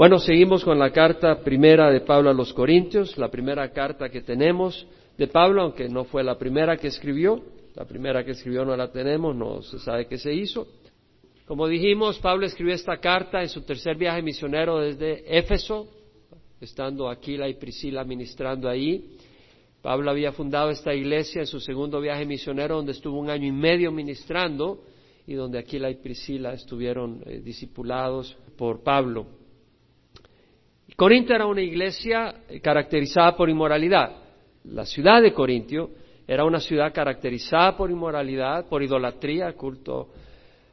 Bueno, seguimos con la carta primera de Pablo a los Corintios, la primera carta que tenemos de Pablo, aunque no fue la primera que escribió, la primera que escribió no la tenemos, no se sabe qué se hizo. Como dijimos, Pablo escribió esta carta en su tercer viaje misionero desde Éfeso, estando Aquila y Priscila ministrando ahí. Pablo había fundado esta iglesia en su segundo viaje misionero, donde estuvo un año y medio ministrando y donde Aquila y Priscila estuvieron eh, discipulados por Pablo. Corinto era una iglesia caracterizada por inmoralidad. La ciudad de Corintio era una ciudad caracterizada por inmoralidad, por idolatría, culto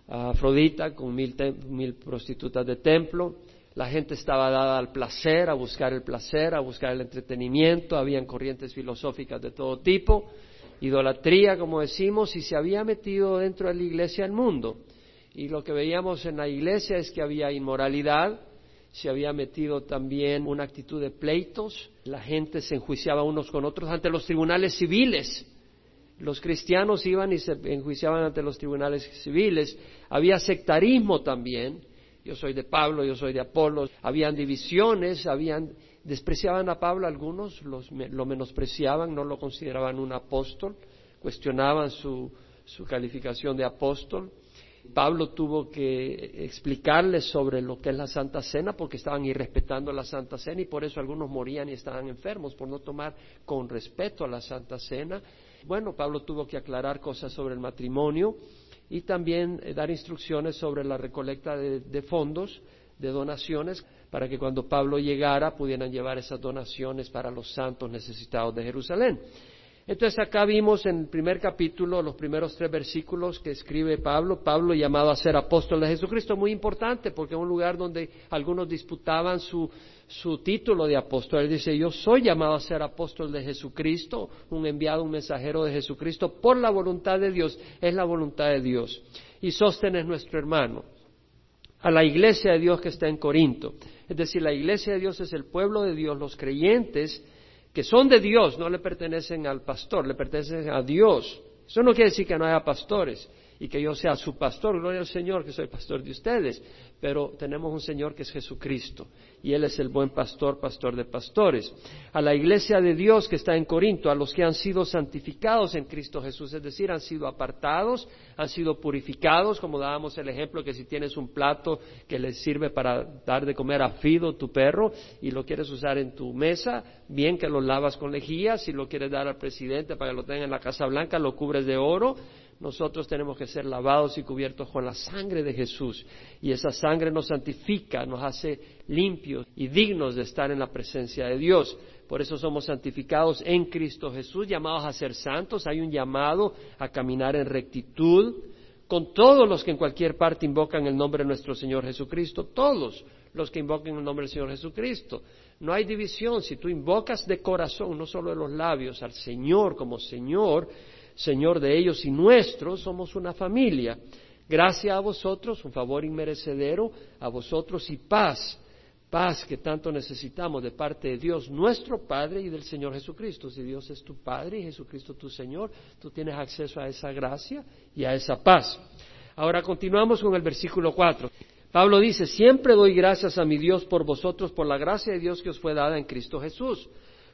a Afrodita con mil, mil prostitutas de templo. La gente estaba dada al placer, a buscar el placer, a buscar el entretenimiento. Habían corrientes filosóficas de todo tipo, idolatría, como decimos, y se había metido dentro de la iglesia el mundo. Y lo que veíamos en la iglesia es que había inmoralidad, se había metido también una actitud de pleitos, la gente se enjuiciaba unos con otros ante los tribunales civiles. Los cristianos iban y se enjuiciaban ante los tribunales civiles. Había sectarismo también. Yo soy de Pablo, yo soy de Apolo. Habían divisiones, habían despreciaban a Pablo algunos, lo menospreciaban, no lo consideraban un apóstol, cuestionaban su calificación de apóstol. Pablo tuvo que explicarles sobre lo que es la Santa Cena porque estaban irrespetando la Santa Cena y por eso algunos morían y estaban enfermos por no tomar con respeto a la Santa Cena. Bueno, Pablo tuvo que aclarar cosas sobre el matrimonio y también eh, dar instrucciones sobre la recolecta de fondos, de donaciones, para que cuando Pablo llegara pudieran llevar esas donaciones para los santos necesitados de Jerusalén. Entonces acá vimos en el primer capítulo los primeros tres versículos que escribe Pablo, Pablo llamado a ser apóstol de Jesucristo, muy importante porque es un lugar donde algunos disputaban su, su título de apóstol. Él dice, yo soy llamado a ser apóstol de Jesucristo, un enviado, un mensajero de Jesucristo, por la voluntad de Dios, es la voluntad de Dios. Y Sóstenes nuestro hermano, a la iglesia de Dios que está en Corinto. Es decir, la iglesia de Dios es el pueblo de Dios, los creyentes que son de Dios, no le pertenecen al pastor, le pertenecen a Dios. Eso no quiere decir que no haya pastores y que yo sea su pastor, gloria al Señor, que soy pastor de ustedes, pero tenemos un Señor que es Jesucristo y Él es el buen pastor, pastor de pastores. A la iglesia de Dios que está en Corinto, a los que han sido santificados en Cristo Jesús, es decir, han sido apartados, han sido purificados, como dábamos el ejemplo que si tienes un plato que le sirve para dar de comer a Fido, tu perro, y lo quieres usar en tu mesa, bien que lo lavas con lejía, si lo quieres dar al presidente para que lo tenga en la Casa Blanca, lo cubres de oro, nosotros tenemos que ser lavados y cubiertos con la sangre de Jesús. Y esa sangre nos santifica, nos hace limpios y dignos de estar en la presencia de Dios. Por eso somos santificados en Cristo Jesús, llamados a ser santos. Hay un llamado a caminar en rectitud con todos los que en cualquier parte invocan el nombre de nuestro Señor Jesucristo, todos los que invoquen el nombre del Señor Jesucristo. No hay división. Si tú invocas de corazón, no solo de los labios, al Señor como Señor, Señor de ellos y nuestros, somos una familia. Gracias a vosotros, un favor inmerecedero, a vosotros y paz, paz que tanto necesitamos de parte de Dios, nuestro Padre y del Señor Jesucristo. Si Dios es tu Padre y Jesucristo tu Señor, tú tienes acceso a esa gracia y a esa paz. Ahora continuamos con el versículo 4. Pablo dice, siempre doy gracias a mi Dios por vosotros, por la gracia de Dios que os fue dada en Cristo Jesús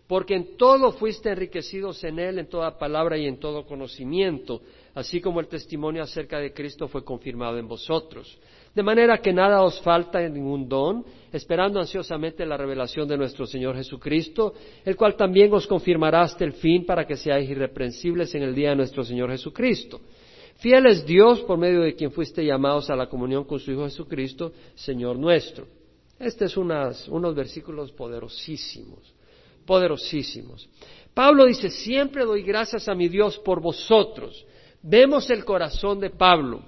porque en todo fuiste enriquecidos en Él, en toda palabra y en todo conocimiento, así como el testimonio acerca de Cristo fue confirmado en vosotros. De manera que nada os falta en ningún don, esperando ansiosamente la revelación de nuestro Señor Jesucristo, el cual también os confirmará hasta el fin para que seáis irreprensibles en el día de nuestro Señor Jesucristo. Fiel es Dios por medio de quien fuiste llamados a la comunión con su Hijo Jesucristo, Señor nuestro. Este es unos versículos poderosísimos poderosísimos. Pablo dice, siempre doy gracias a mi Dios por vosotros. Vemos el corazón de Pablo.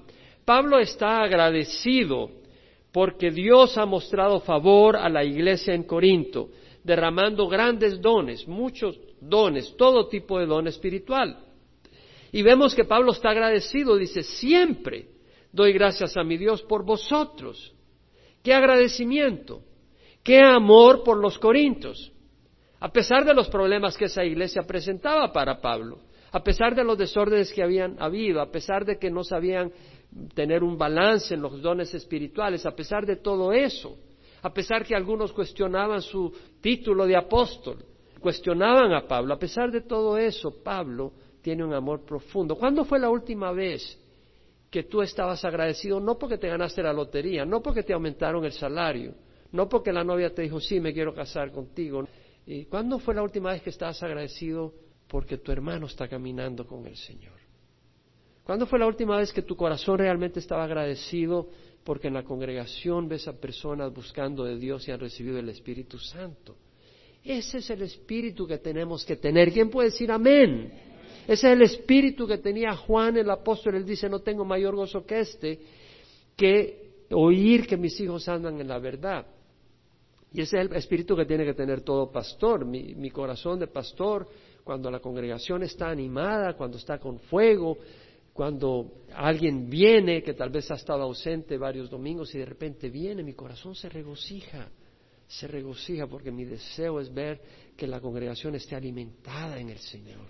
Pablo está agradecido porque Dios ha mostrado favor a la iglesia en Corinto, derramando grandes dones, muchos dones, todo tipo de don espiritual. Y vemos que Pablo está agradecido, dice, siempre doy gracias a mi Dios por vosotros. Qué agradecimiento, qué amor por los corintios a pesar de los problemas que esa iglesia presentaba para Pablo, a pesar de los desórdenes que habían habido, a pesar de que no sabían tener un balance en los dones espirituales, a pesar de todo eso, a pesar que algunos cuestionaban su título de apóstol, cuestionaban a Pablo, a pesar de todo eso, Pablo tiene un amor profundo. ¿Cuándo fue la última vez que tú estabas agradecido? No porque te ganaste la lotería, no porque te aumentaron el salario, no porque la novia te dijo, sí, me quiero casar contigo. ¿Y cuándo fue la última vez que estabas agradecido porque tu hermano está caminando con el Señor? ¿Cuándo fue la última vez que tu corazón realmente estaba agradecido porque en la congregación ves a personas buscando de Dios y han recibido el Espíritu Santo? Ese es el espíritu que tenemos que tener. ¿Quién puede decir amén? Ese es el espíritu que tenía Juan el apóstol. Él dice, no tengo mayor gozo que este, que oír que mis hijos andan en la verdad. Y ese es el espíritu que tiene que tener todo pastor. Mi, corazón de pastor, cuando la congregación está animada, cuando está con fuego, cuando alguien viene que tal vez ha estado ausente varios domingos y de repente viene, mi corazón se regocija, se regocija porque mi deseo es ver que la congregación esté alimentada en el Señor.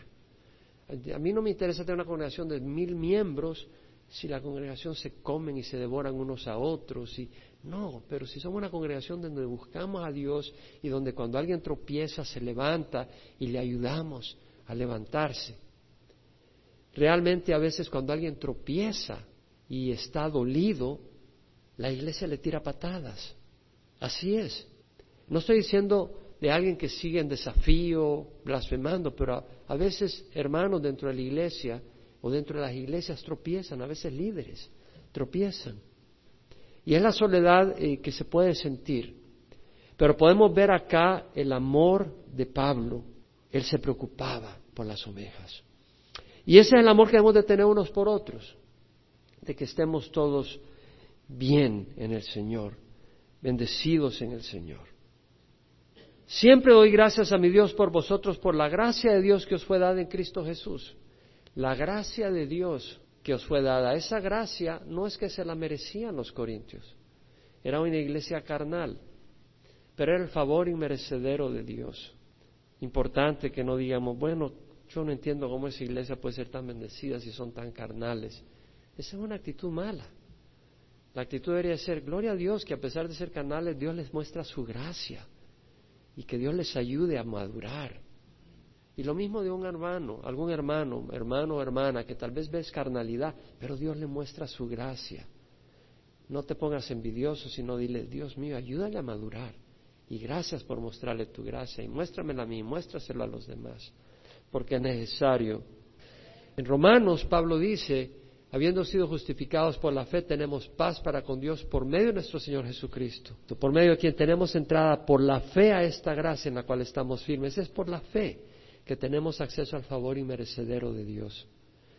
A mí no me interesa tener una congregación de mil miembros si la congregación se comen y se devoran unos a otros y no, pero si somos una congregación donde buscamos a Dios y donde cuando alguien tropieza se levanta y le ayudamos a levantarse. Realmente a veces cuando alguien tropieza y está dolido, la iglesia le tira patadas. Así es. No estoy diciendo de alguien que sigue en desafío, blasfemando, pero a, veces hermanos dentro de la iglesia o dentro de las iglesias tropiezan, a veces líderes tropiezan. Y es la soledad eh, que se puede sentir. Pero podemos ver acá el amor de Pablo. Él se preocupaba por las ovejas. Y ese es el amor que debemos de tener unos por otros, de que estemos todos bien en el Señor, bendecidos en el Señor. Siempre doy gracias a mi Dios por vosotros, por la gracia de Dios que os fue dada en Cristo Jesús. La gracia de Dios que os fue dada. Esa gracia no es que se la merecían los corintios, era una iglesia carnal, pero era el favor inmerecedero de Dios. Importante que no digamos, bueno, yo no entiendo cómo esa iglesia puede ser tan bendecida si son tan carnales. Esa es una actitud mala. La actitud debería ser, gloria a Dios, que a pesar de ser carnales, Dios les muestra su gracia y que Dios les ayude a madurar y lo mismo de un hermano, algún hermano, hermano o hermana que tal vez ves carnalidad, pero Dios le muestra su gracia. No te pongas envidioso, sino dile, Dios mío, ayúdale a madurar. Y gracias por mostrarle tu gracia. Y muéstramela a mí, muéstraselo a los demás. Porque es necesario. En Romanos, Pablo dice, habiendo sido justificados por la fe, tenemos paz para con Dios por medio de nuestro Señor Jesucristo. Por medio de quien tenemos entrada por la fe a esta gracia en la cual estamos firmes. Es por la fe que tenemos acceso al favor inmerecedero de Dios.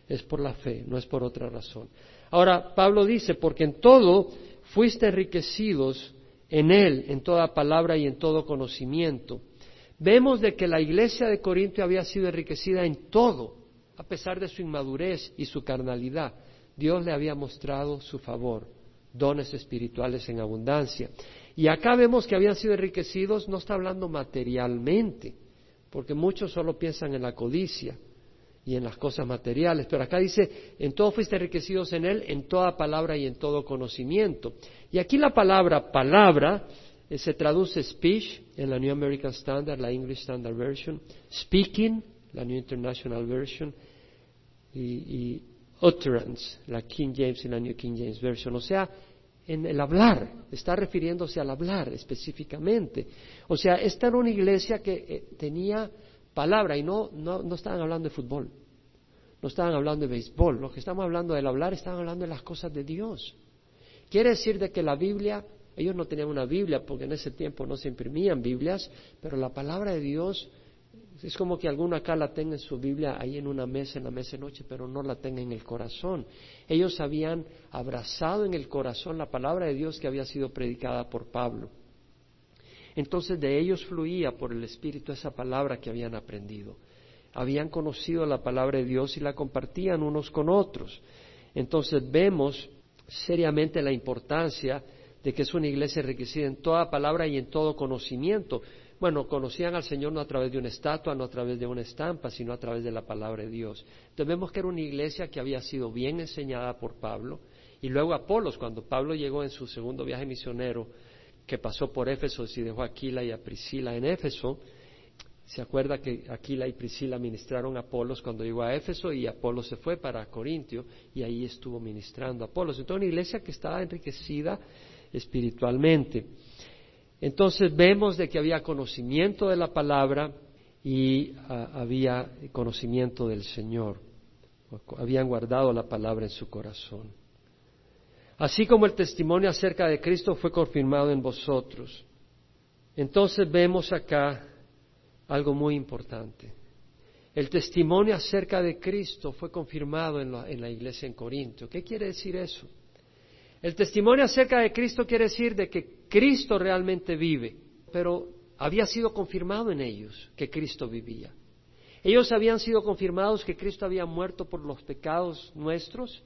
Es por la fe, no es por otra razón. Ahora, Pablo dice, porque en todo fuiste enriquecidos en Él, en toda palabra y en todo conocimiento. Vemos de que la iglesia de Corinto había sido enriquecida en todo, a pesar de su inmadurez y su carnalidad. Dios le había mostrado su favor, dones espirituales en abundancia. Y acá vemos que habían sido enriquecidos, no está hablando materialmente, porque muchos solo piensan en la codicia y en las cosas materiales, pero acá dice, en todo fuiste enriquecidos en Él, en toda palabra y en todo conocimiento. Y aquí la palabra palabra eh, se traduce speech en la New American Standard, la English Standard Version, speaking, la New International Version, y, y utterance, la King James y la New King James Version. O sea, en el hablar, está refiriéndose al hablar específicamente. O sea, esta era una iglesia que eh, tenía palabra y no, no, no estaban hablando de fútbol, no estaban hablando de béisbol, lo que estamos hablando del hablar, estaban hablando de las cosas de Dios. Quiere decir de que la Biblia, ellos no tenían una Biblia porque en ese tiempo no se imprimían Biblias, pero la palabra de Dios es como que alguno acá la tenga en su Biblia ahí en una mesa, en la mesa de noche, pero no la tenga en el corazón. Ellos habían abrazado en el corazón la palabra de Dios que había sido predicada por Pablo. Entonces de ellos fluía por el Espíritu esa palabra que habían aprendido. Habían conocido la palabra de Dios y la compartían unos con otros. Entonces vemos seriamente la importancia de que es una iglesia enriquecida en toda palabra y en todo conocimiento. Bueno, conocían al Señor no a través de una estatua, no a través de una estampa, sino a través de la palabra de Dios. Entonces vemos que era una iglesia que había sido bien enseñada por Pablo. Y luego Apolos, cuando Pablo llegó en su segundo viaje misionero que pasó por Éfeso y dejó a Aquila y a Priscila en Éfeso. Se acuerda que Aquila y Priscila ministraron a Apolos cuando llegó a Éfeso y Apolos se fue para Corintio y ahí estuvo ministrando a Apolos. Entonces, una iglesia que estaba enriquecida espiritualmente. Entonces vemos de que había conocimiento de la palabra y ah, había conocimiento del Señor. Habían guardado la palabra en su corazón. Así como el testimonio acerca de Cristo fue confirmado en vosotros. Entonces vemos acá algo muy importante. El testimonio acerca de Cristo fue confirmado en la, en la iglesia en Corinto. ¿Qué quiere decir eso? El testimonio acerca de Cristo quiere decir de que Cristo realmente vive, pero había sido confirmado en ellos que Cristo vivía. Ellos habían sido confirmados que Cristo había muerto por los pecados nuestros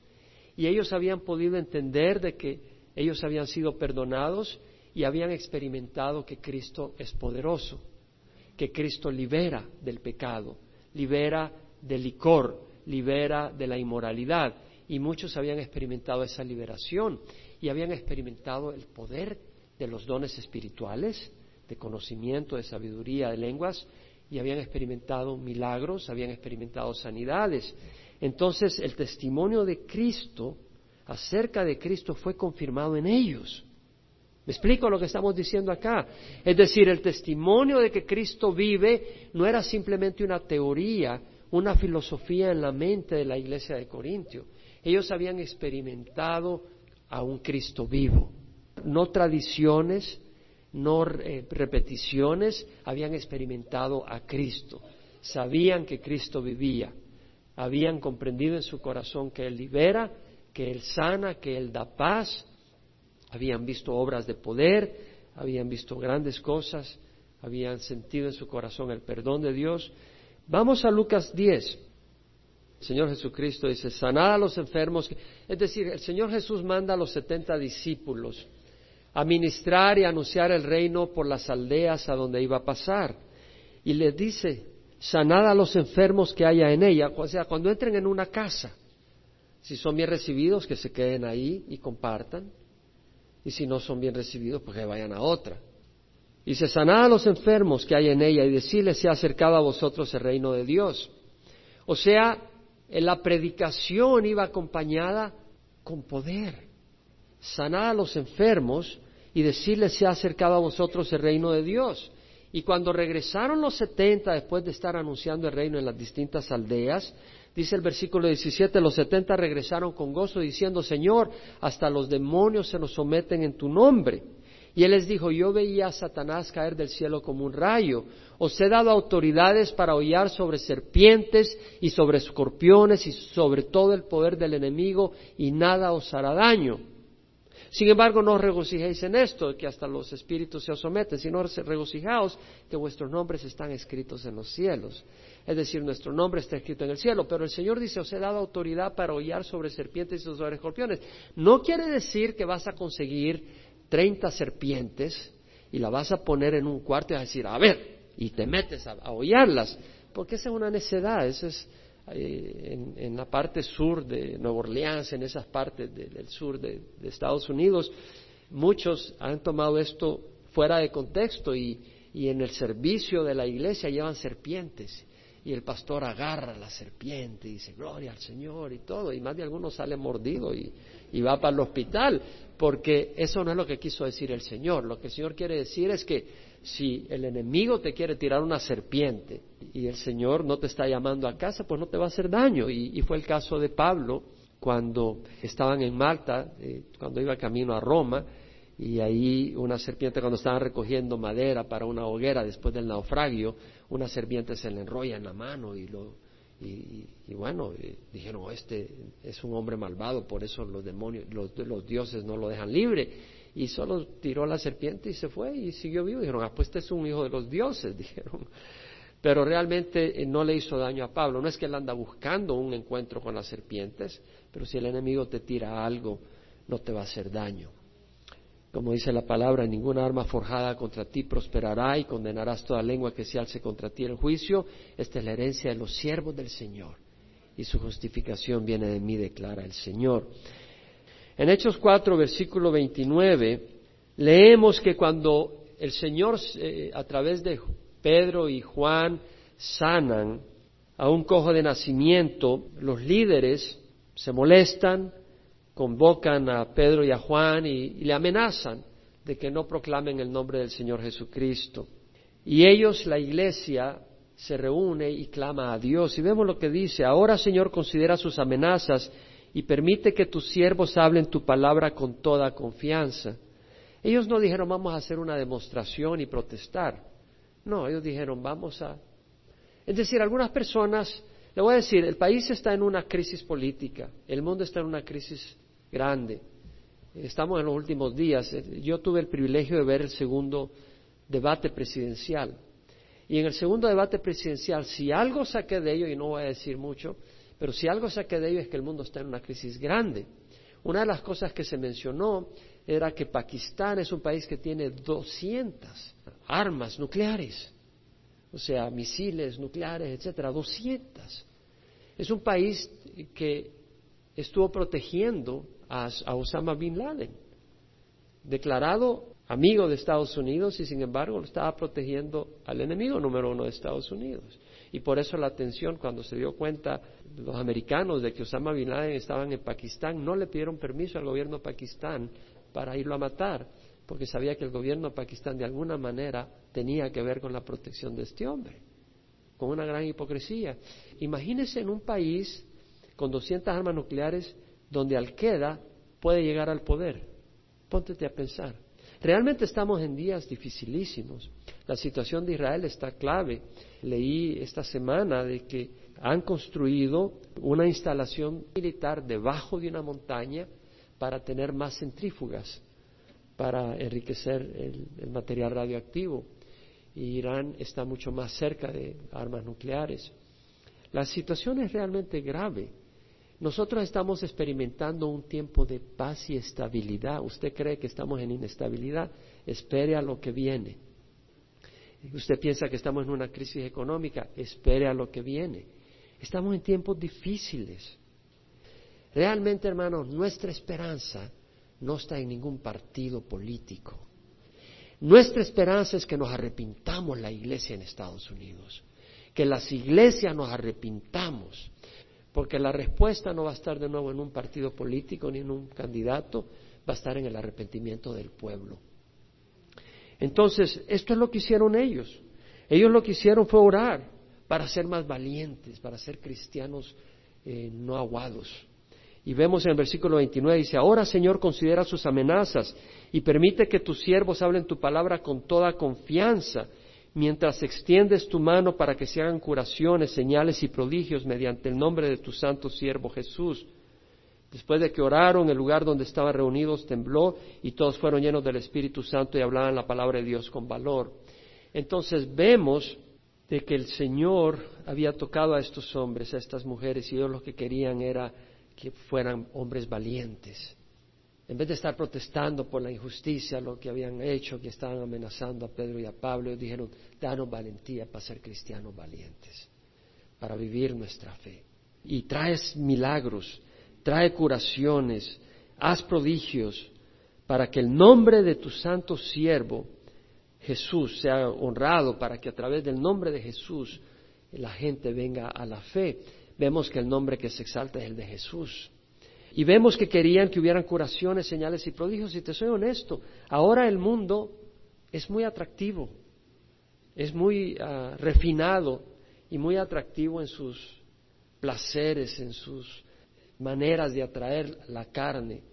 y ellos habían podido entender de que ellos habían sido perdonados y habían experimentado que Cristo es poderoso, que Cristo libera del pecado, libera del licor, libera de la inmoralidad y muchos habían experimentado esa liberación y habían experimentado el poder de los dones espirituales, de conocimiento, de sabiduría, de lenguas, y habían experimentado milagros, habían experimentado sanidades. Entonces el testimonio de Cristo acerca de Cristo fue confirmado en ellos. ¿Me explico lo que estamos diciendo acá? Es decir, el testimonio de que Cristo vive no era simplemente una teoría, una filosofía en la mente de la iglesia de Corintio. Ellos habían experimentado a un Cristo vivo, no tradiciones, no eh, repeticiones, habían experimentado a Cristo. Sabían que Cristo vivía, habían comprendido en su corazón que Él libera, que Él sana, que Él da paz, habían visto obras de poder, habían visto grandes cosas, habían sentido en su corazón el perdón de Dios. Vamos a Lucas 10. El Señor Jesucristo dice, sanad a los enfermos. Es decir, el Señor Jesús manda a los setenta discípulos a ministrar y anunciar el reino por las aldeas a donde iba a pasar. Y les dice, sanad a los enfermos que haya en ella. O sea, cuando entren en una casa, si son bien recibidos, que se queden ahí y compartan. Y si no son bien recibidos, pues que vayan a otra. Dice, sanad a los enfermos que hay en ella y decirles, se ha acercado a vosotros el reino de Dios. O sea, la predicación iba acompañada con poder. Sanar a los enfermos y decirles se ha acercado a vosotros el reino de Dios. Y cuando regresaron los setenta después de estar anunciando el reino en las distintas aldeas, dice el versículo 17, los setenta regresaron con gozo diciendo, Señor, hasta los demonios se nos someten en tu nombre. Y él les dijo, yo veía a Satanás caer del cielo como un rayo. Os he dado autoridades para hollar sobre serpientes y sobre escorpiones y sobre todo el poder del enemigo y nada os hará daño. Sin embargo, no regocijéis en esto, que hasta los espíritus se os someten, sino regocijaos que vuestros nombres están escritos en los cielos. Es decir, nuestro nombre está escrito en el cielo, pero el Señor dice, os he dado autoridad para hollar sobre serpientes y sobre escorpiones. No quiere decir que vas a conseguir 30 serpientes y la vas a poner en un cuarto y vas a decir, a ver, y te metes a, hollarlas, porque esa es una necedad, eso es eh, en, la parte sur de Nueva Orleans, en esas partes del sur de, Estados Unidos, muchos han tomado esto fuera de contexto y, y en el servicio de la iglesia llevan serpientes y el pastor agarra la serpiente y dice gloria al Señor y todo, y más de algunos sale mordido y, y va para el hospital, porque eso no es lo que quiso decir el Señor. Lo que el Señor quiere decir es que si el enemigo te quiere tirar una serpiente y el Señor no te está llamando a casa, pues no te va a hacer daño. Y, fue el caso de Pablo cuando estaban en Malta, eh, cuando iba camino a Roma, y ahí una serpiente cuando estaban recogiendo madera para una hoguera después del naufragio, una serpiente se le enrolla en la mano y lo y, bueno, eh, dijeron, oh, este es un hombre malvado, por eso los demonios, los, los, dioses no lo dejan libre. Y solo tiró la serpiente y se fue y siguió vivo. Dijeron, ah, pues este es un hijo de los dioses, dijeron. Pero realmente eh, no le hizo daño a Pablo. No es que él anda buscando un encuentro con las serpientes, pero si el enemigo te tira algo, no te va a hacer daño. Como dice la palabra, ninguna arma forjada contra ti prosperará y condenarás toda lengua que se alce contra ti en juicio. Esta es la herencia de los siervos del Señor y su justificación viene de mí, declara el Señor. En Hechos 4, versículo 29, leemos que cuando el Señor eh, a través de Pedro y Juan sanan a un cojo de nacimiento, los líderes se molestan, convocan a Pedro y a Juan y, le amenazan de que no proclamen el nombre del Señor Jesucristo. Y ellos, la iglesia, se reúne y clama a Dios. Y vemos lo que dice, ahora Señor considera sus amenazas y permite que tus siervos hablen tu palabra con toda confianza. Ellos no dijeron vamos a hacer una demostración y protestar. No, ellos dijeron vamos a... Es decir, algunas personas, le voy a decir, el país está en una crisis política, el mundo está en una crisis grande. Estamos en los últimos días. Yo tuve el privilegio de ver el segundo debate presidencial. Y en el segundo debate presidencial, si algo saqué de ello, y no voy a decir mucho, pero si algo saqué de ello es que el mundo está en una crisis grande. Una de las cosas que se mencionó era que Pakistán es un país que tiene 200 armas nucleares, o sea, misiles nucleares, etcétera, 200. Es un país que estuvo protegiendo a, Osama Bin Laden, declarado amigo de Estados Unidos y sin embargo lo estaba protegiendo al enemigo número uno de Estados Unidos. Y por eso la atención cuando se dio cuenta los americanos de que Osama Bin Laden estaban en Pakistán, no le pidieron permiso al gobierno de Pakistán para irlo a matar, porque sabía que el gobierno de Pakistán de alguna manera tenía que ver con la protección de este hombre, con una gran hipocresía. Imagínese en un país con 200 armas nucleares donde Al-Qaeda puede llegar al poder. Póntete a pensar. Realmente estamos en días dificilísimos. La situación de Israel está clave. Leí esta semana de que han construido una instalación militar debajo de una montaña para tener más centrífugas, para enriquecer el, material radioactivo. Y Irán está mucho más cerca de armas nucleares. La situación es realmente grave. Nosotros estamos experimentando un tiempo de paz y estabilidad. ¿Usted cree que estamos en inestabilidad? Espere a lo que viene. Usted piensa que estamos en una crisis económica, espere a lo que viene. Estamos en tiempos difíciles. Realmente, hermanos, nuestra esperanza no está en ningún partido político. Nuestra esperanza es que nos arrepintamos la iglesia en Estados Unidos, que las iglesias nos arrepintamos porque la respuesta no va a estar de nuevo en un partido político ni en un candidato, va a estar en el arrepentimiento del pueblo. Entonces, esto es lo que hicieron ellos. Ellos lo que hicieron fue orar para ser más valientes, para ser cristianos eh, no aguados. Y vemos en el versículo 29, dice, ahora Señor considera sus amenazas y permite que tus siervos hablen tu palabra con toda confianza mientras extiendes tu mano para que se hagan curaciones, señales y prodigios mediante el nombre de tu santo siervo Jesús. Después de que oraron, el lugar donde estaban reunidos tembló y todos fueron llenos del Espíritu Santo y hablaban la palabra de Dios con valor. Entonces vemos de que el Señor había tocado a estos hombres, a estas mujeres, y ellos lo que querían era que fueran hombres valientes, en vez de estar protestando por la injusticia, lo que habían hecho, que estaban amenazando a Pedro y a Pablo, dijeron, danos valentía para ser cristianos valientes, para vivir nuestra fe. Y traes milagros, trae curaciones, haz prodigios, para que el nombre de tu santo siervo, Jesús, sea honrado, para que a través del nombre de Jesús la gente venga a la fe. Vemos que el nombre que se exalta es el de Jesús. Y vemos que querían que hubieran curaciones, señales y prodigios. Y te soy honesto, ahora el mundo es muy atractivo, es muy ah, refinado y muy atractivo en sus placeres, en sus maneras de atraer la carne,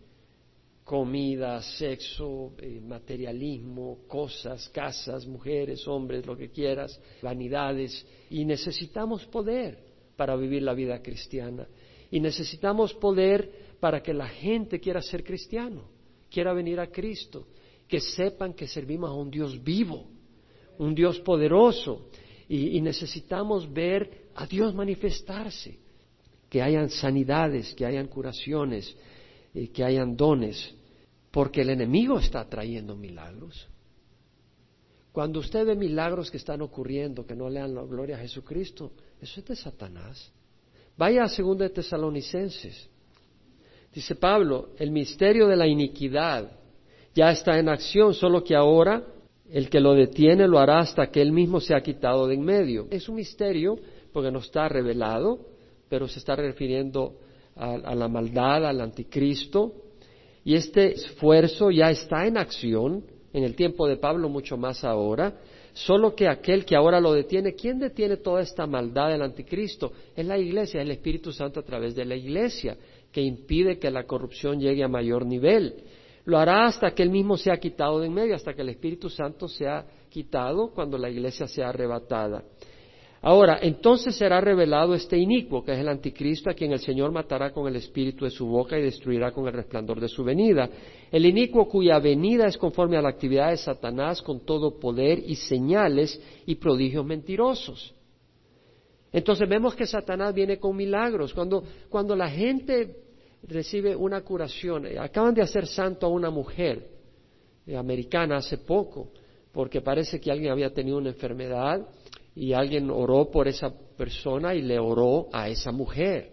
comida, sexo, eh, materialismo, cosas, casas, mujeres, hombres, lo que quieras, vanidades. Y necesitamos poder para vivir la vida cristiana. Y necesitamos poder para que la gente quiera ser cristiano, quiera venir a Cristo, que sepan que servimos a un Dios vivo, un Dios poderoso, y, necesitamos ver a Dios manifestarse, que hayan sanidades, que hayan curaciones, y que hayan dones, porque el enemigo está trayendo milagros. Cuando usted ve milagros que están ocurriendo, que no le dan la gloria a Jesucristo, eso es de Satanás. Vaya a 2 de Tesalonicenses. Dice Pablo, el misterio de la iniquidad ya está en acción, solo que ahora el que lo detiene lo hará hasta que él mismo se ha quitado de en medio. Es un misterio porque no está revelado, pero se está refiriendo a, a la maldad, al anticristo, y este esfuerzo ya está en acción, en el tiempo de Pablo mucho más ahora, solo que aquel que ahora lo detiene, ¿quién detiene toda esta maldad del anticristo? Es la iglesia, es el Espíritu Santo a través de la iglesia, que impide que la corrupción llegue a mayor nivel. Lo hará hasta que él mismo sea quitado de en medio, hasta que el Espíritu Santo sea quitado cuando la iglesia sea arrebatada. Ahora, entonces será revelado este inicuo, que es el anticristo, a quien el Señor matará con el espíritu de su boca y destruirá con el resplandor de su venida. El inicuo cuya venida es conforme a la actividad de Satanás con todo poder y señales y prodigios mentirosos. Entonces vemos que Satanás viene con milagros. Cuando, cuando la gente recibe una curación, eh, acaban de hacer santo a una mujer eh, americana hace poco, porque parece que alguien había tenido una enfermedad y alguien oró por esa persona y le oró a esa mujer.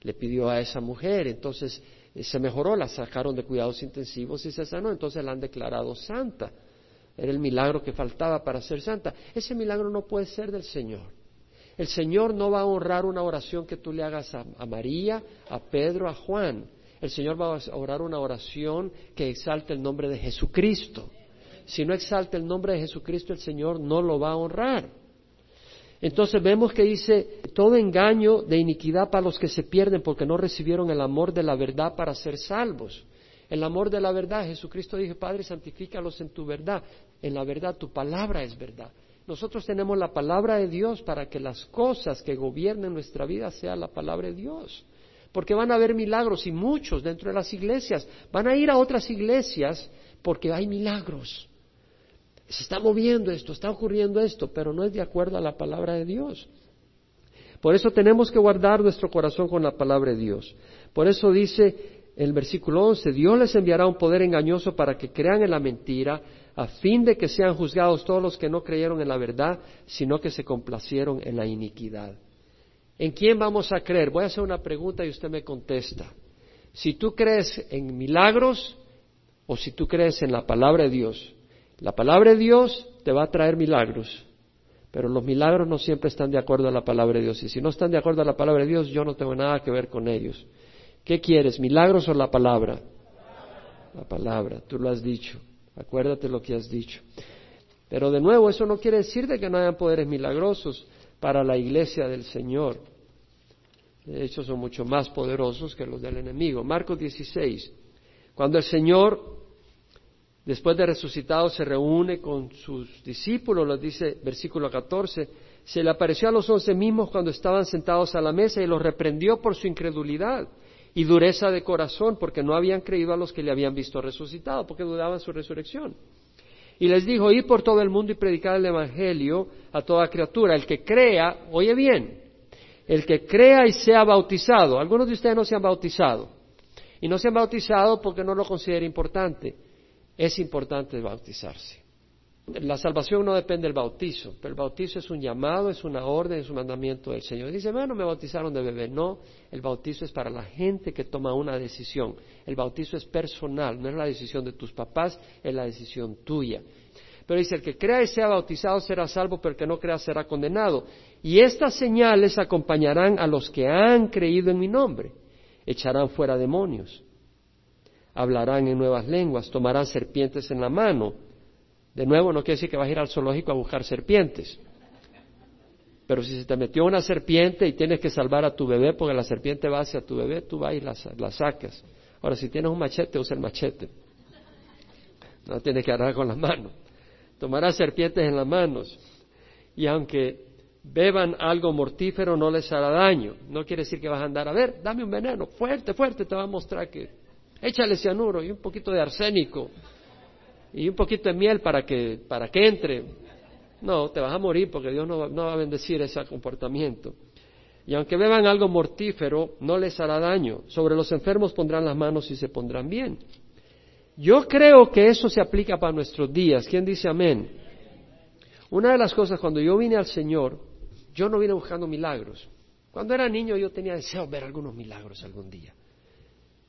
Le pidió a esa mujer, entonces eh, se mejoró, la sacaron de cuidados intensivos y se sanó, entonces la han declarado santa. Era el milagro que faltaba para ser santa. Ese milagro no puede ser del Señor. El Señor no va a honrar una oración que tú le hagas a, María, a Pedro, a Juan. El Señor va a orar una oración que exalte el nombre de Jesucristo. Si no exalta el nombre de Jesucristo, el Señor no lo va a honrar. Entonces vemos que dice, todo engaño de iniquidad para los que se pierden porque no recibieron el amor de la verdad para ser salvos. El amor de la verdad, Jesucristo dijo, Padre, santifícalos en tu verdad. En la verdad, tu palabra es verdad. Nosotros tenemos la palabra de Dios para que las cosas que gobiernen nuestra vida sean la palabra de Dios. Porque van a haber milagros y muchos dentro de las iglesias. Van a ir a otras iglesias porque hay milagros se está moviendo esto, está ocurriendo esto, pero no es de acuerdo a la palabra de Dios. Por eso tenemos que guardar nuestro corazón con la palabra de Dios. Por eso dice el versículo 11, Dios les enviará un poder engañoso para que crean en la mentira, a fin de que sean juzgados todos los que no creyeron en la verdad, sino que se complacieron en la iniquidad. ¿En quién vamos a creer? Voy a hacer una pregunta y usted me contesta. Si tú crees en milagros o si tú crees en la palabra de Dios, la palabra de Dios te va a traer milagros, pero los milagros no siempre están de acuerdo a la palabra de Dios. Y si no están de acuerdo a la palabra de Dios, yo no tengo nada que ver con ellos. ¿Qué quieres, milagros o la palabra? La palabra, tú lo has dicho. Acuérdate lo que has dicho. Pero de nuevo, eso no quiere decir de que no hayan poderes milagrosos para la iglesia del Señor. De hecho, son mucho más poderosos que los del enemigo. Marcos 16. Cuando el Señor después de resucitado se reúne con sus discípulos, lo dice versículo 14, se le apareció a los once mismos cuando estaban sentados a la mesa y los reprendió por su incredulidad y dureza de corazón, porque no habían creído a los que le habían visto resucitado, porque dudaban su resurrección. Y les dijo, id por todo el mundo y predicad el Evangelio a toda criatura. El que crea, oye bien, el que crea y sea bautizado. Algunos de ustedes no se han bautizado. Y no se han bautizado porque no lo considera importante es importante bautizarse. La salvación no depende del bautizo, pero el bautizo es un llamado, es una orden, es un mandamiento del Señor. Dice, bueno, me bautizaron de bebé. No, el bautizo es para la gente que toma una decisión. El bautizo es personal, no es la decisión de tus papás, es la decisión tuya. Pero dice, el que crea y sea bautizado será salvo, pero el que no crea será condenado. Y estas señales acompañarán a los que han creído en mi nombre. Echarán fuera demonios hablarán en nuevas lenguas, tomarán serpientes en la mano. De nuevo, no quiere decir que vas a ir al zoológico a buscar serpientes. Pero si se te metió una serpiente y tienes que salvar a tu bebé porque la serpiente va hacia tu bebé, tú vas y la, sacas. Ahora, si tienes un machete, usa el machete. No tienes que agarrar con las manos. Tomarás serpientes en las manos. Y aunque beban algo mortífero, no les hará daño. No quiere decir que vas a andar, a ver, dame un veneno, fuerte, fuerte, te va a mostrar que Échale cianuro y un poquito de arsénico y un poquito de miel para que, para que entre. No, te vas a morir porque Dios no, va a bendecir ese comportamiento. Y aunque beban algo mortífero, no les hará daño. Sobre los enfermos pondrán las manos y se pondrán bien. Yo creo que eso se aplica para nuestros días. ¿Quién dice amén? Una de las cosas, cuando yo vine al Señor, yo no vine buscando milagros. Cuando era niño yo tenía deseo de ver algunos milagros algún día.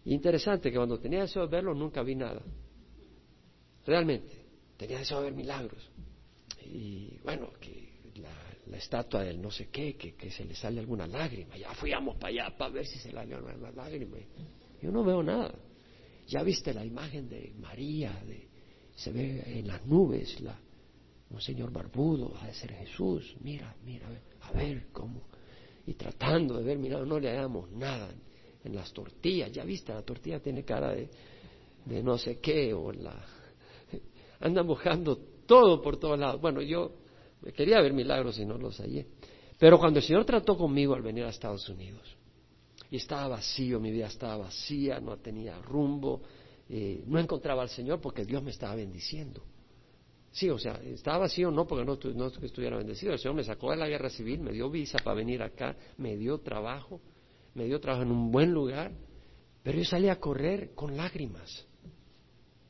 Interesante que cuando tenía deseo de verlo nunca vi nada. realmente, tenía deseo de ver milagros. Y bueno, que la, estatua del no sé qué, que, se le sale alguna lágrima, ya fuimos para allá para ver si se le sale alguna lágrima. Yo no veo nada. Ya viste la imagen de María, de, se ve en las nubes la, un señor barbudo, ha de ser Jesús, mira, mira, a ver cómo. Y tratando de ver, mira, no le hagamos nada en las tortillas, ya viste, la tortilla tiene cara de, de no sé qué, o la... Andan buscando todo por todos lados. Bueno, yo quería ver milagros y no los hallé. Pero cuando el Señor trató conmigo al venir a Estados Unidos, y estaba vacío, mi vida estaba vacía, no tenía rumbo, eh, no encontraba al Señor porque Dios me estaba bendiciendo. Sí, o sea, estaba vacío no porque no, no estuviera bendecido, el Señor me sacó de la guerra civil, me dio visa para venir acá, me dio trabajo, me dio trabajo en un buen lugar, pero yo salí a correr con lágrimas.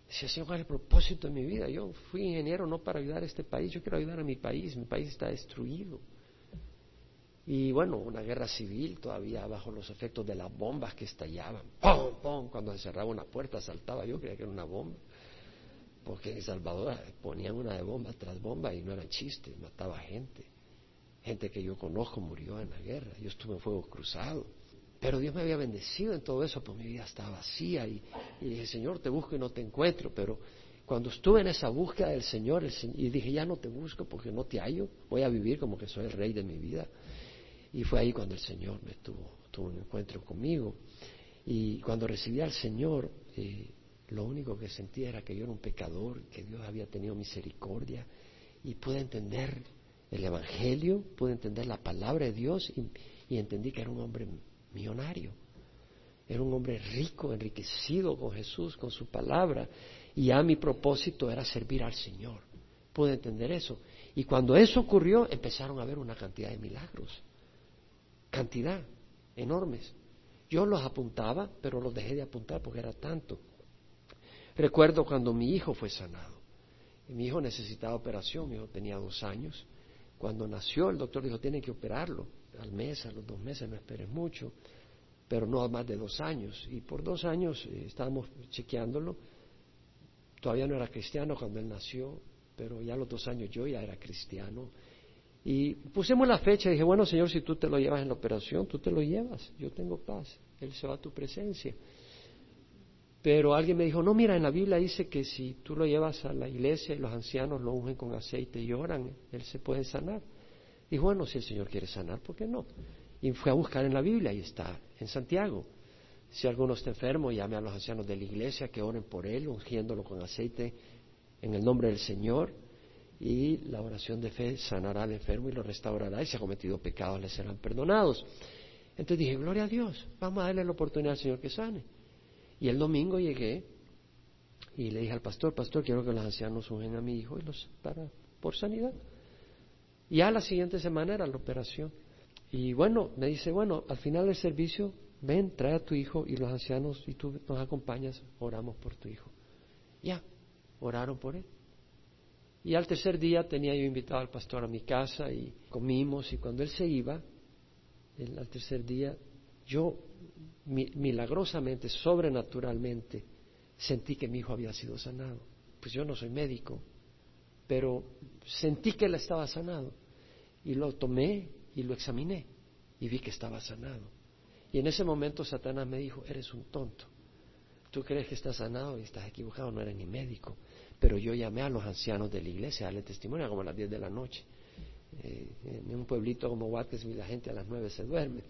Decía, Señor, ¿cuál es el propósito de mi vida? Yo fui ingeniero no para ayudar a este país, yo quiero ayudar a mi país, mi país está destruido. Y bueno, una guerra civil todavía bajo los efectos de las bombas que estallaban. ¡Pum! ¡Pum! Cuando se cerraba una puerta saltaba. Yo creía que era una bomba. Porque en El Salvador ponían una de bomba tras bomba y no era chiste, mataba gente. Gente que yo conozco murió en la guerra. Yo estuve en fuego cruzado. Pero Dios me había bendecido en todo eso, pues mi vida estaba vacía y, y dije, Señor, te busco y no te encuentro. Pero cuando estuve en esa búsqueda del Señor, y dije, ya no te busco porque no te hallo, voy a vivir como que soy el rey de mi vida. Y fue ahí cuando el Señor me tuvo, tuvo un encuentro conmigo. Y cuando recibí al Señor, eh, lo único que sentía era que yo era un pecador, que Dios había tenido misericordia. Y pude entender el Evangelio, pude entender la palabra de Dios y, entendí que era un hombre millonario. Era un hombre rico, enriquecido con Jesús, con su palabra. Y ya mi propósito era servir al Señor. Pude entender eso. Y cuando eso ocurrió, empezaron a haber una cantidad de milagros cantidad, enormes. Yo los apuntaba, pero los dejé de apuntar porque era tanto. Recuerdo cuando mi hijo fue sanado. mi hijo necesitaba operación, mi hijo tenía dos años. Cuando nació, el doctor dijo, tiene que operarlo. Al mes, a los dos meses, no esperes mucho, pero no más de dos años. Y por dos años eh, estábamos chequeándolo. Todavía no era cristiano cuando él nació, pero ya a los dos años yo ya era cristiano. Y pusimos la fecha y dije, bueno, Señor, si tú te lo llevas en la operación, tú te lo llevas, yo tengo paz, Él se va a tu presencia. Pero alguien me dijo, no, mira, en la Biblia dice que si tú lo llevas a la iglesia y los ancianos lo ungen con aceite y oran, Él se puede sanar. Y bueno, si el Señor quiere sanar, ¿por qué no? Y fue a buscar en la Biblia y está en Santiago. Si alguno está enfermo, llame a los ancianos de la iglesia que oren por él, ungiéndolo con aceite en el nombre del Señor y la oración de fe sanará al enfermo y lo restaurará y si ha cometido pecados le serán perdonados. Entonces dije, gloria a Dios, vamos a darle la oportunidad al Señor que sane. Y el domingo llegué y le dije al pastor, pastor, quiero que los ancianos ungen a mi hijo y los para por sanidad. Y ya la siguiente semana era la operación. Y bueno, me dice, bueno, al final del servicio, ven, trae a tu hijo y los ancianos y tú nos acompañas, oramos por tu hijo. Ya, oraron por él. Y al tercer día tenía yo invitado al pastor a mi casa y comimos y cuando él se iba, al tercer día, yo milagrosamente, sobrenaturalmente, sentí que mi hijo había sido sanado. Pues yo no soy médico, pero sentí que él estaba sanado. Y lo tomé y lo examiné y vi que estaba sanado. Y en ese momento Satanás me dijo, eres un tonto. Tú crees que estás sanado y estás equivocado, no eres ni médico. Pero yo llamé a los ancianos de la iglesia a darle testimonio como a las 10 de la noche. Eh, en un pueblito como Watkins la gente a las 9 se duerme.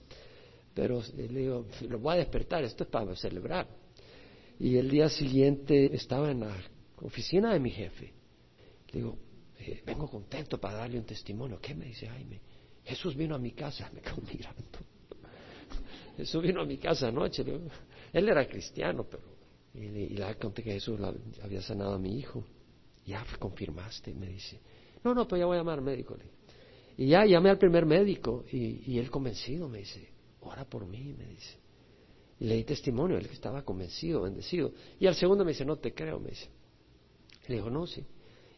Pero eh, le digo, lo voy a despertar, esto es para celebrar. Y el día siguiente estaba en la oficina de mi jefe. Le digo, eh, vengo contento para darle un testimonio. ¿Qué me dice Jaime? Jesús vino a mi casa, me quedo mirando. Jesús vino a mi casa anoche. Él era cristiano, pero y, le conté que Jesús había sanado a mi hijo. Ya confirmaste, me dice. No, no, pues ya voy a llamar al médico. Y ya llamé al primer médico y, él convencido me dice, ora por mí, me dice. Y le di testimonio, él estaba convencido, bendecido. Y al segundo me dice, no te creo, me dice. Le dijo, no, sí.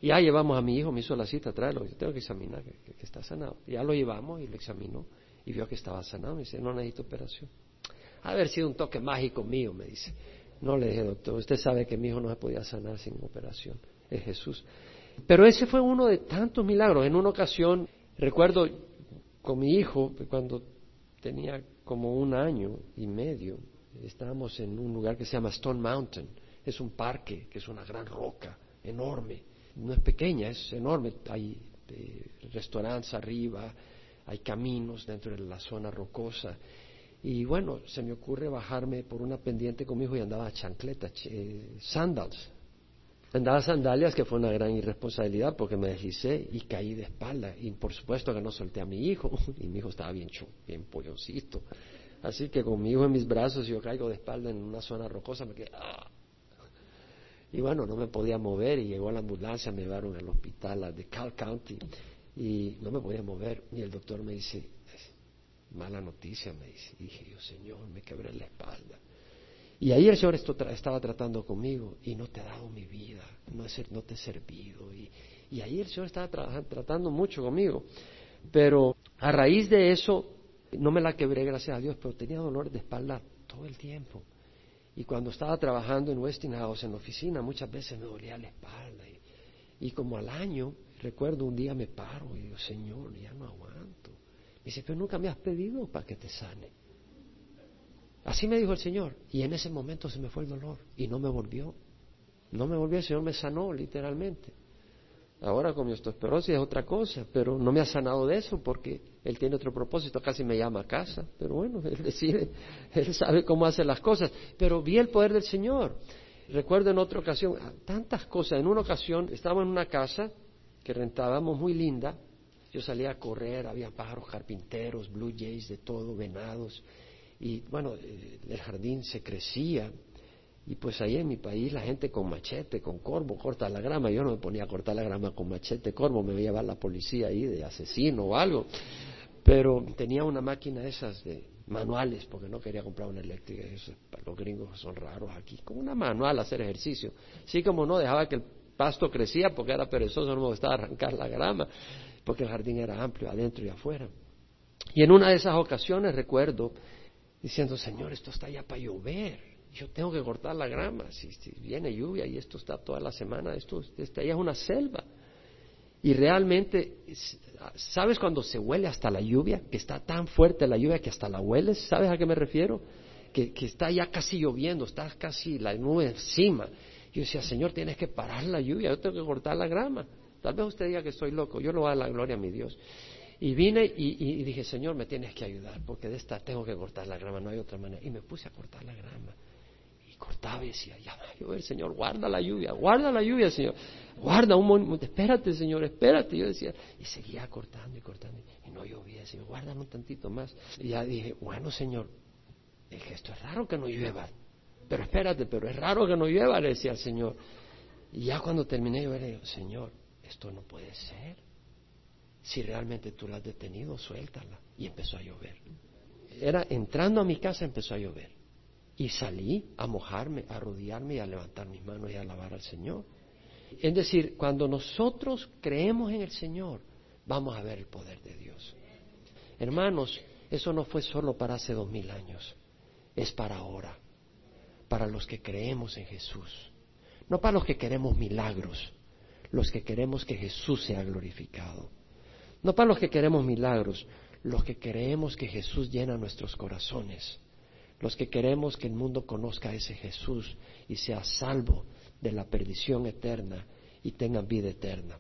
Y ya llevamos a mi hijo, me hizo la cita, tráelo, yo tengo que examinar que, que, está sanado. Ya lo llevamos y lo examinó y vio que estaba sanado. Me dice, no necesito operación. Ha haber sido un toque mágico mío, me dice. No le dije, doctor, usted sabe que mi hijo no se podía sanar sin operación. es Jesús. Pero ese fue uno de tantos milagros. En una ocasión, recuerdo con mi hijo, cuando tenía como un año y medio, estábamos en un lugar que se llama Stone Mountain. Es un parque, que es una gran roca enorme. No es pequeña, es enorme. Hay eh, restaurantes arriba, hay caminos dentro de la zona rocosa. Y bueno, se me ocurre bajarme por una pendiente con mi hijo y andaba chancleta, eh, sandals. Andaba sandalias, que fue una gran irresponsabilidad porque me deslicé y caí de espalda. Y por supuesto que no solté a mi hijo. Y mi hijo estaba bien, bien polloncito. Así que con mi hijo en mis brazos, yo caigo de espalda en una zona rocosa, me quedé. ¡ah! Y bueno, no me podía mover y llegó la ambulancia, me llevaron al hospital de Cal County y no me podía mover. Y el doctor me dice, mala noticia, me dice. Dije yo, Señor, me quebré la espalda. Y ahí el Señor estaba tratando conmigo y no te he dado mi vida, no, te he servido. Y, ahí el Señor estaba tratando mucho conmigo. Pero a raíz de eso, no me la quebré, gracias a Dios, pero tenía dolor de espalda todo el tiempo. Y cuando estaba trabajando en Westinghouse, en la oficina, muchas veces me dolía la espalda. Y, como al año, recuerdo un día me paro y digo, Señor, ya no aguanto. Me dice, pero nunca me has pedido para que te sane. Así me dijo el Señor. Y en ese momento se me fue el dolor y no me volvió. No me volvió, el Señor me sanó literalmente. Ahora con mi osteoporosis es otra cosa, pero no me ha sanado de eso porque Él tiene otro propósito, casi me llama a casa, pero bueno, Él decide, Él sabe cómo hacer las cosas. Pero vi el poder del Señor. Recuerdo en otra ocasión, ah, tantas cosas, en una ocasión estábamos en una casa que rentábamos muy linda, yo salía a correr, había pájaros carpinteros, blue jays, de todo, venados, y bueno, eh, el jardín se crecía, y pues ahí en mi país la gente con machete, con corvo, corta la grama. Yo no me ponía a cortar la grama con machete, corvo, me iba a llevar la policía ahí de asesino o algo. Pero tenía una máquina de esas de manuales, porque no quería comprar una eléctrica. los gringos son raros aquí. Con una manual hacer ejercicio. Sí como no, dejaba que el pasto crecía porque era perezoso, no me gustaba arrancar la grama, porque el jardín era amplio, adentro y afuera. Y en una de esas ocasiones recuerdo diciendo, Señor, esto está ya para llover yo tengo que cortar la grama, si, viene lluvia y esto está toda la semana, esto, esta ya es una selva. Y realmente, ¿sabes cuando se huele hasta la lluvia? Que está tan fuerte la lluvia que hasta la hueles, ¿sabes a qué me refiero? Que, que está ya casi lloviendo, está casi la nube encima. Yo decía, Señor, tienes que parar la lluvia, yo tengo que cortar la grama. Tal vez usted diga que estoy loco, yo lo voy a dar la gloria a mi Dios. Y vine y, dije, Señor, me tienes que ayudar, porque de esta tengo que cortar la grama, no hay otra manera. Y me puse a cortar la grama cortaba y decía, ya va a llover, Señor, guarda la lluvia, guarda la lluvia, Señor, guarda un momento, espérate, Señor, espérate. Yo decía, y seguía cortando y cortando, y no llovía, Señor, guárdame un tantito más. Y ya dije, bueno, Señor, dije, esto es raro que no llueva, pero espérate, pero es raro que no llueva, le decía al Señor. Y ya cuando terminé, yo le dije, Señor, esto no puede ser. Si realmente tú la has detenido, suéltala. Y empezó a llover. Era entrando a mi casa, empezó a llover. Y salí a mojarme, a rodearme y a levantar mis manos y a alabar al Señor. Es decir, cuando nosotros creemos en el Señor, vamos a ver el poder de Dios. Hermanos, eso no fue solo para hace dos mil años, es para ahora, para los que creemos en Jesús. No para los que queremos milagros, los que queremos que Jesús sea glorificado. No para los que queremos milagros, los que creemos que Jesús llena nuestros corazones los que queremos que el mundo conozca a ese Jesús y sea salvo de la perdición eterna y tenga vida eterna.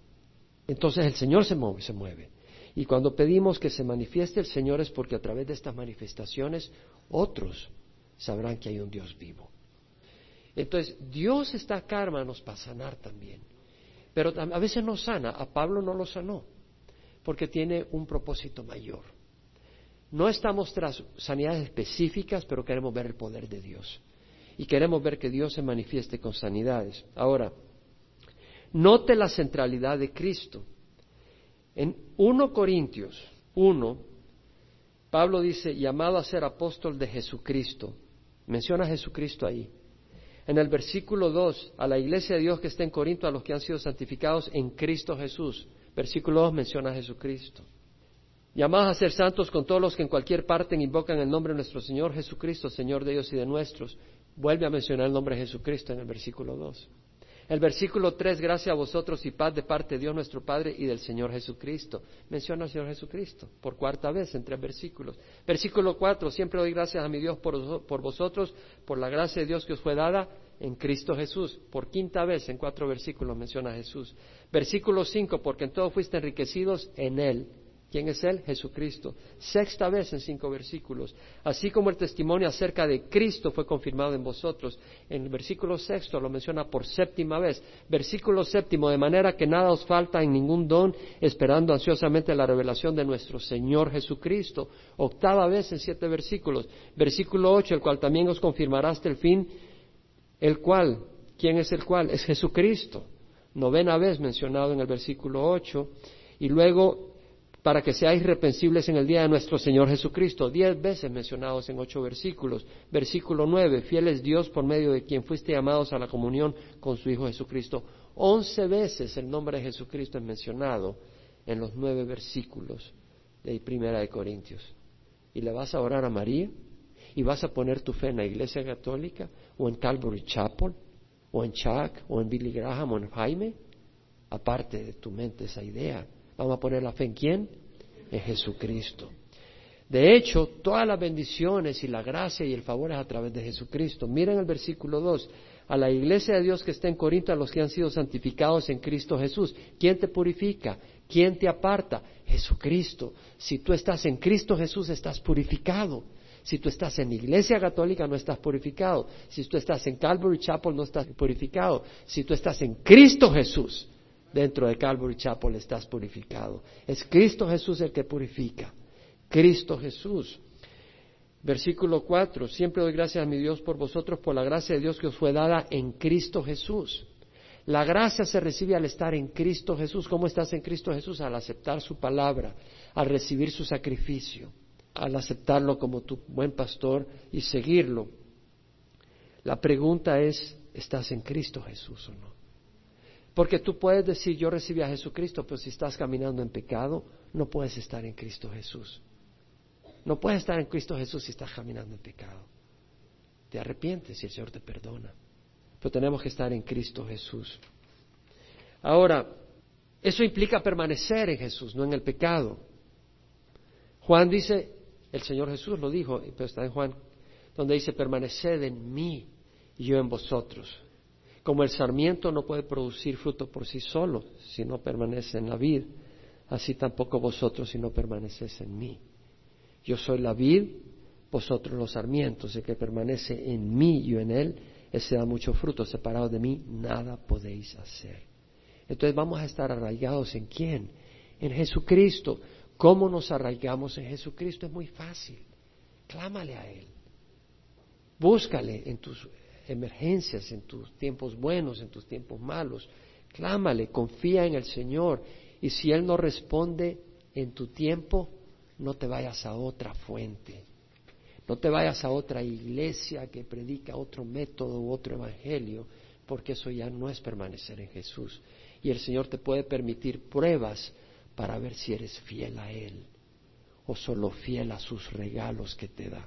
Entonces el Señor se mueve, se mueve. Y cuando pedimos que se manifieste el Señor es porque a través de estas manifestaciones otros sabrán que hay un Dios vivo. Entonces Dios está acá, hermanos, para sanar también. Pero a veces no sana. A Pablo no lo sanó porque tiene un propósito mayor. No estamos tras sanidades específicas, pero queremos ver el poder de Dios. Y queremos ver que Dios se manifieste con sanidades. Ahora, note la centralidad de Cristo. En 1 Corintios 1, Pablo dice, llamado a ser apóstol de Jesucristo. Menciona a Jesucristo ahí. En el versículo 2, a la iglesia de Dios que está en Corinto, a los que han sido santificados en Cristo Jesús. Versículo 2 menciona a Jesucristo. Llamados a ser santos con todos los que en cualquier parte invocan el nombre de nuestro Señor Jesucristo, Señor de ellos y de nuestros. Vuelve a mencionar el nombre de Jesucristo en el versículo 2. El versículo 3, gracias a vosotros y paz de parte de Dios nuestro Padre y del Señor Jesucristo. Menciona al Señor Jesucristo por cuarta vez en tres versículos. Versículo 4, siempre doy gracias a mi Dios por, vosotros, por la gracia de Dios que os fue dada en Cristo Jesús. Por quinta vez en cuatro versículos menciona Jesús. Versículo 5, porque en todo fuiste enriquecidos en Él ¿Quién es Él? Jesucristo. Sexta vez en cinco versículos. Así como el testimonio acerca de Cristo fue confirmado en vosotros. En el versículo sexto lo menciona por séptima vez. Versículo séptimo, de manera que nada os falta en ningún don, esperando ansiosamente la revelación de nuestro Señor Jesucristo. Octava vez en siete versículos. Versículo ocho, el cual también os confirmará hasta el fin. El cual, ¿quién es el cual? Es Jesucristo. Novena vez mencionado en el versículo ocho. Y luego para que seáis repensibles en el día de nuestro Señor Jesucristo. Diez veces mencionados en ocho versículos. Versículo nueve, fiel es Dios por medio de quien fuiste llamados a la comunión con su Hijo Jesucristo. Once veces el nombre de Jesucristo es mencionado en los nueve versículos de Primera de Corintios. ¿Y le vas a orar a María? ¿Y vas a poner tu fe en la Iglesia Católica? ¿O en Calvary Chapel? ¿O en Chuck? ¿O en Billy Graham? ¿O en Jaime? Aparte de tu mente esa idea Vamos a poner la fe en quién? En Jesucristo. De hecho, todas las bendiciones y la gracia y el favor es a través de Jesucristo. Miren el versículo 2. A la iglesia de Dios que está en Corinto, a los que han sido santificados en Cristo Jesús. ¿Quién te purifica? ¿Quién te aparta? Jesucristo. Si tú estás en Cristo Jesús, estás purificado. Si tú estás en iglesia católica, no estás purificado. Si tú estás en Calvary Chapel, no estás purificado. Si tú estás en Cristo Jesús, dentro de Calvary Chapel estás purificado. Es Cristo Jesús el que purifica. Cristo Jesús. Versículo 4. Siempre doy gracias a mi Dios por vosotros, por la gracia de Dios que os fue dada en Cristo Jesús. La gracia se recibe al estar en Cristo Jesús. ¿Cómo estás en Cristo Jesús? Al aceptar su palabra, al recibir su sacrificio, al aceptarlo como tu buen pastor y seguirlo. La pregunta es, ¿estás en Cristo Jesús o no? Porque tú puedes decir, yo recibí a Jesucristo, pero si estás caminando en pecado, no puedes estar en Cristo Jesús. No puedes estar en Cristo Jesús si estás caminando en pecado. Te arrepientes y el Señor te perdona. Pero tenemos que estar en Cristo Jesús. Ahora, eso implica permanecer en Jesús, no en el pecado. Juan dice, el Señor Jesús lo dijo, pero está en Juan, donde dice, permaneced en mí y yo en vosotros. Como el sarmiento no puede producir fruto por sí solo si no permanece en la vid, así tampoco vosotros si no permanecéis en mí. Yo soy la vid, vosotros los sarmientos, el que permanece en mí y yo en él, ese da mucho fruto, separado de mí, nada podéis hacer. Entonces vamos a estar arraigados en quién? En Jesucristo. ¿Cómo nos arraigamos en Jesucristo? Es muy fácil. Clámale a Él. Búscale en tus emergencias, en tus tiempos buenos, en tus tiempos malos. Clámale, confía en el Señor. Y si Él no responde en tu tiempo, no te vayas a otra fuente. No te vayas a otra iglesia que predica otro método u otro evangelio, porque eso ya no es permanecer en Jesús. Y el Señor te puede permitir pruebas para ver si eres fiel a Él o solo fiel a sus regalos que te da.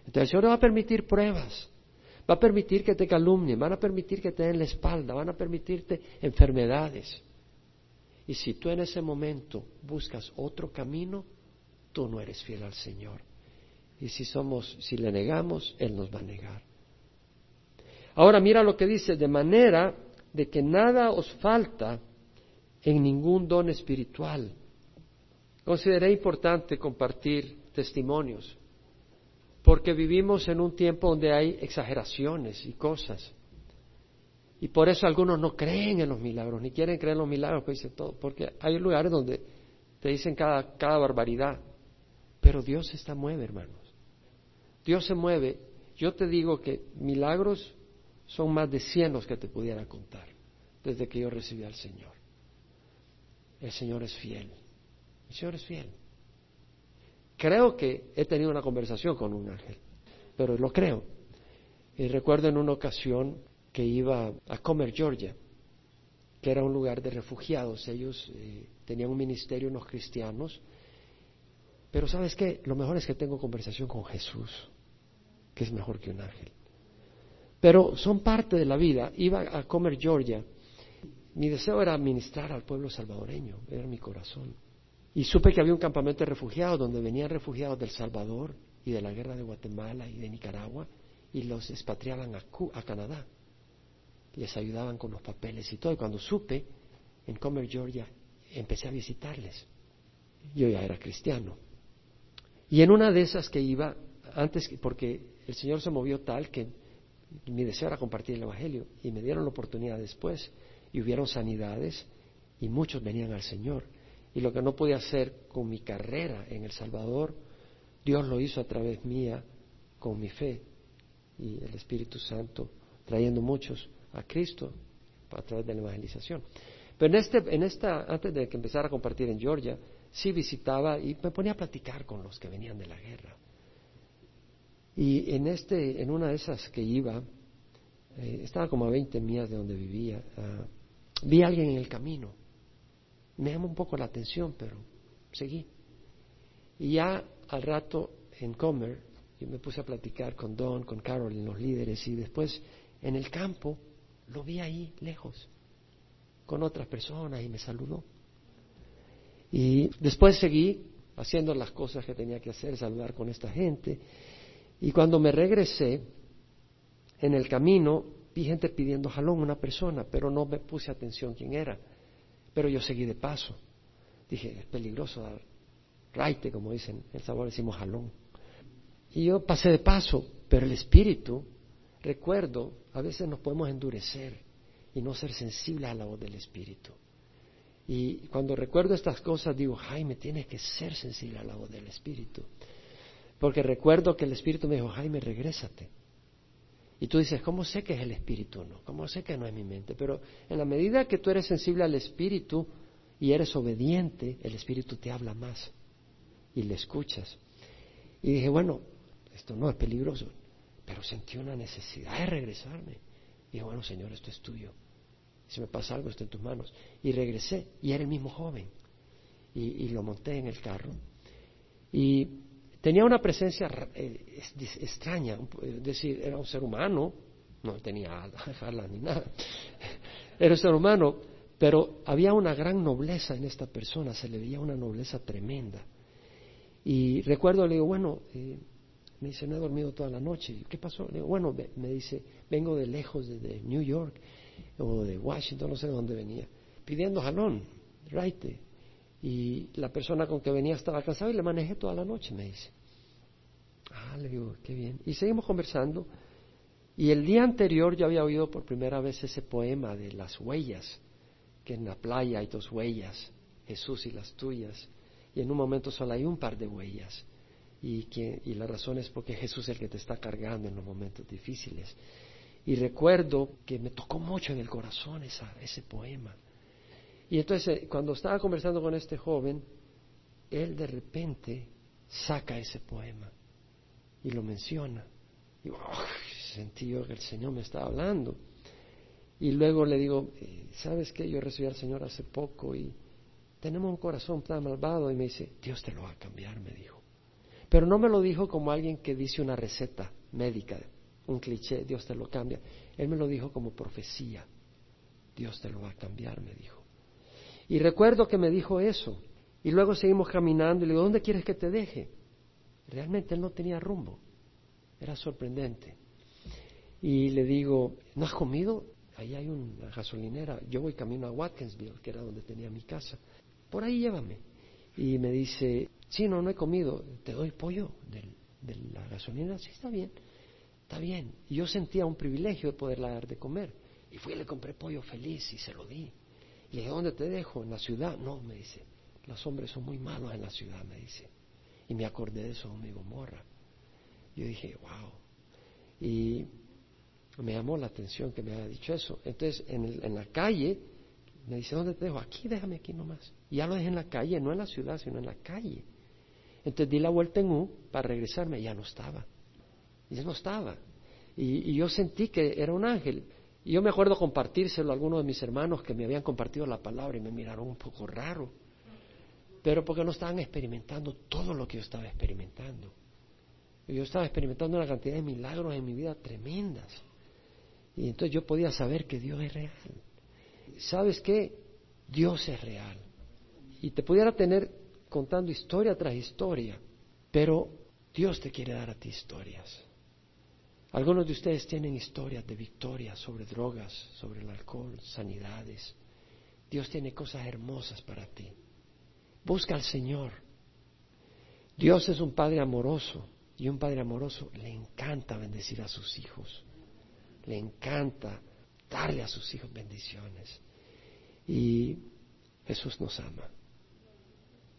Entonces el Señor va a permitir pruebas Va a permitir que te calumnien, van a permitir que te den la espalda, van a permitirte enfermedades. Y si tú en ese momento buscas otro camino, tú no eres fiel al Señor. Y si somos, si le negamos, Él nos va a negar. Ahora mira lo que dice, de manera de que nada os falta en ningún don espiritual. Consideré importante compartir testimonios porque vivimos en un tiempo donde hay exageraciones y cosas. Y por eso algunos no creen en los milagros, ni quieren creer en los milagros, pues todo, porque hay lugares donde te dicen cada, cada barbaridad. Pero Dios se está mueve, hermanos. Dios se mueve. Yo te digo que milagros son más de cien los que te pudiera contar desde que yo recibí al Señor. El Señor es fiel. El Señor es fiel. Creo que he tenido una conversación con un ángel, pero lo creo. Y recuerdo en una ocasión que iba a Comer, Georgia, que era un lugar de refugiados. Ellos eh, tenían un ministerio, unos cristianos. Pero sabes qué, lo mejor es que tengo conversación con Jesús, que es mejor que un ángel. Pero son parte de la vida. Iba a comer Georgia. Mi deseo era ministrar al pueblo salvadoreño, era mi corazón. Y supe que había un campamento de refugiados donde venían refugiados del Salvador y de la guerra de Guatemala y de Nicaragua y los expatriaban a, a Canadá. Les ayudaban con los papeles y todo. Y cuando supe, en Comer, Georgia, empecé a visitarles. Yo ya era cristiano. Y en una de esas que iba, antes, porque el Señor se movió tal que mi deseo era compartir el Evangelio y me dieron la oportunidad después y hubieron sanidades y muchos venían al Señor. Y lo que no podía hacer con mi carrera en El Salvador, Dios lo hizo a través mía con mi fe y el Espíritu Santo trayendo muchos a Cristo a través de la evangelización. Pero en, este, en esta, antes de que empezara a compartir en Georgia, sí visitaba y me ponía a platicar con los que venían de la guerra. Y en, este, en una de esas que iba, eh, estaba como a 20 millas de donde vivía, ah, vi a alguien en el camino. Me llamó un poco la atención, pero seguí. Y ya al rato en Comer, yo me puse a platicar con Don, con Carol, los líderes, y después en el campo lo vi ahí lejos, con otras personas, y me saludó. Y después seguí haciendo las cosas que tenía que hacer, saludar con esta gente. Y cuando me regresé, en el camino vi gente pidiendo jalón, una persona, pero no me puse atención quién era. Pero yo seguí de paso. Dije, es peligroso dar raite, como dicen, en El sabor decimos jalón. Y yo pasé de paso, pero el espíritu, recuerdo, a veces nos podemos endurecer y no ser sensibles a la voz del espíritu. Y cuando recuerdo estas cosas digo, Jaime, tienes que ser sensible a la voz del espíritu. Porque recuerdo que el espíritu me dijo, Jaime, regrésate. Y tú dices, ¿cómo sé que es el espíritu? No, ¿cómo sé que no es mi mente? Pero en la medida que tú eres sensible al espíritu y eres obediente, el espíritu te habla más y le escuchas. Y dije, bueno, esto no es peligroso, pero sentí una necesidad de regresarme. Y dije, bueno, Señor, esto es tuyo. Si me pasa algo, está en tus manos. Y regresé, y era el mismo joven. Y, lo monté en el carro. Y tenía una presencia eh, extraña, es decir, era un ser humano, no tenía alas ni nada, era un ser humano, pero había una gran nobleza en esta persona, se le veía una nobleza tremenda. Y recuerdo, le digo, bueno, eh, me dice, no he dormido toda la noche. ¿Qué pasó? Le digo, bueno, me dice, vengo de lejos, de, New York o de Washington, no sé de dónde venía, pidiendo jalón, raite. Y la persona con que venía estaba cansada y le manejé toda la noche, me dice. Ah, le digo, qué bien. Y seguimos conversando. Y el día anterior yo había oído por primera vez ese poema de las huellas, que en la playa hay dos huellas, Jesús y las tuyas y en un momento solo hay un par de huellas. Y, que, y la razón es porque Jesús es el que te está cargando en los momentos difíciles. Y recuerdo que me tocó mucho en el corazón esa, ese poema. Y entonces eh, cuando estaba conversando con este joven, él de repente saca ese poema y lo menciona. Y sentí yo que el Señor me estaba hablando. Y luego le digo, eh, ¿sabes qué? Yo recibí al Señor hace poco y tenemos un corazón tan malvado y me dice, Dios te lo va a cambiar, me dijo. Pero no me lo dijo como alguien que dice una receta médica, un cliché, Dios te lo cambia. Él me lo dijo como profecía, Dios te lo va a cambiar, me dijo. Y recuerdo que me dijo eso. Y luego seguimos caminando y le digo, ¿dónde quieres que te deje? Realmente él no tenía rumbo. Era sorprendente. Y le digo, ¿no has comido? Ahí hay una gasolinera. Yo voy camino a Watkinsville, que era donde tenía mi casa por ahí llévame. Y me dice, sí, no, no he comido, te doy pollo de la gasolina, sí, está bien, está bien. Y yo sentía un privilegio de poderla dar de comer. Y fui y le compré pollo feliz y se lo di. Y le dije, ¿dónde te dejo? ¿En la ciudad? No, me dice, los hombres son muy malos en la ciudad, me dice. Y me acordé de eso, amigo Morra. Yo dije, wow. Y me llamó la atención que me haya dicho eso. Entonces, en, en la calle, me dice, ¿dónde te dejo? Aquí, déjame aquí nomás. Y ya lo dejé en la calle, no en la ciudad, sino en la calle. Entonces di la vuelta en U para regresarme, ya no estaba. Y ya no estaba. Y, yo sentí que era un ángel. Y yo me acuerdo compartírselo a algunos de mis hermanos que me habían compartido la palabra y me miraron un poco raro. Pero porque no estaban experimentando todo lo que yo estaba experimentando. Yo estaba experimentando una cantidad de milagros en mi vida tremendas. Y entonces yo podía saber que Dios es real. ¿Sabes qué? Dios es real. Y te pudiera tener contando historia tras historia, pero Dios te quiere dar a ti historias. Algunos de ustedes tienen historias de victoria sobre drogas, sobre el alcohol, sanidades. Dios tiene cosas hermosas para ti. Busca al Señor. Dios es un Padre amoroso y un Padre amoroso le encanta bendecir a sus hijos. Le encanta darle a sus hijos bendiciones. Y Jesús nos ama.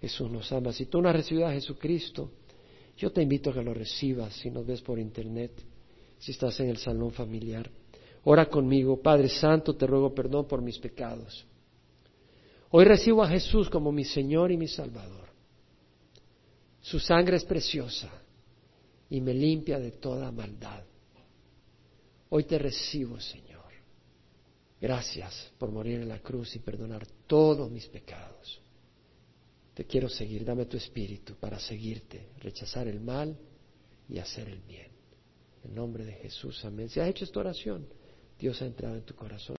Jesús nos ama. Si tú no has recibido a Jesucristo, yo te invito a que lo recibas si nos ves por internet, si estás en el salón familiar. Ora conmigo, Padre Santo, te ruego perdón por mis pecados. Hoy recibo a Jesús como mi Señor y mi Salvador. Su sangre es preciosa y me limpia de toda maldad. Hoy te recibo, Señor. Gracias por morir en la cruz y perdonar todos mis pecados. Te quiero seguir, dame tu espíritu para seguirte, rechazar el mal y hacer el bien. En nombre de Jesús, amén. Si has hecho esta oración, Dios ha entrado en tu corazón.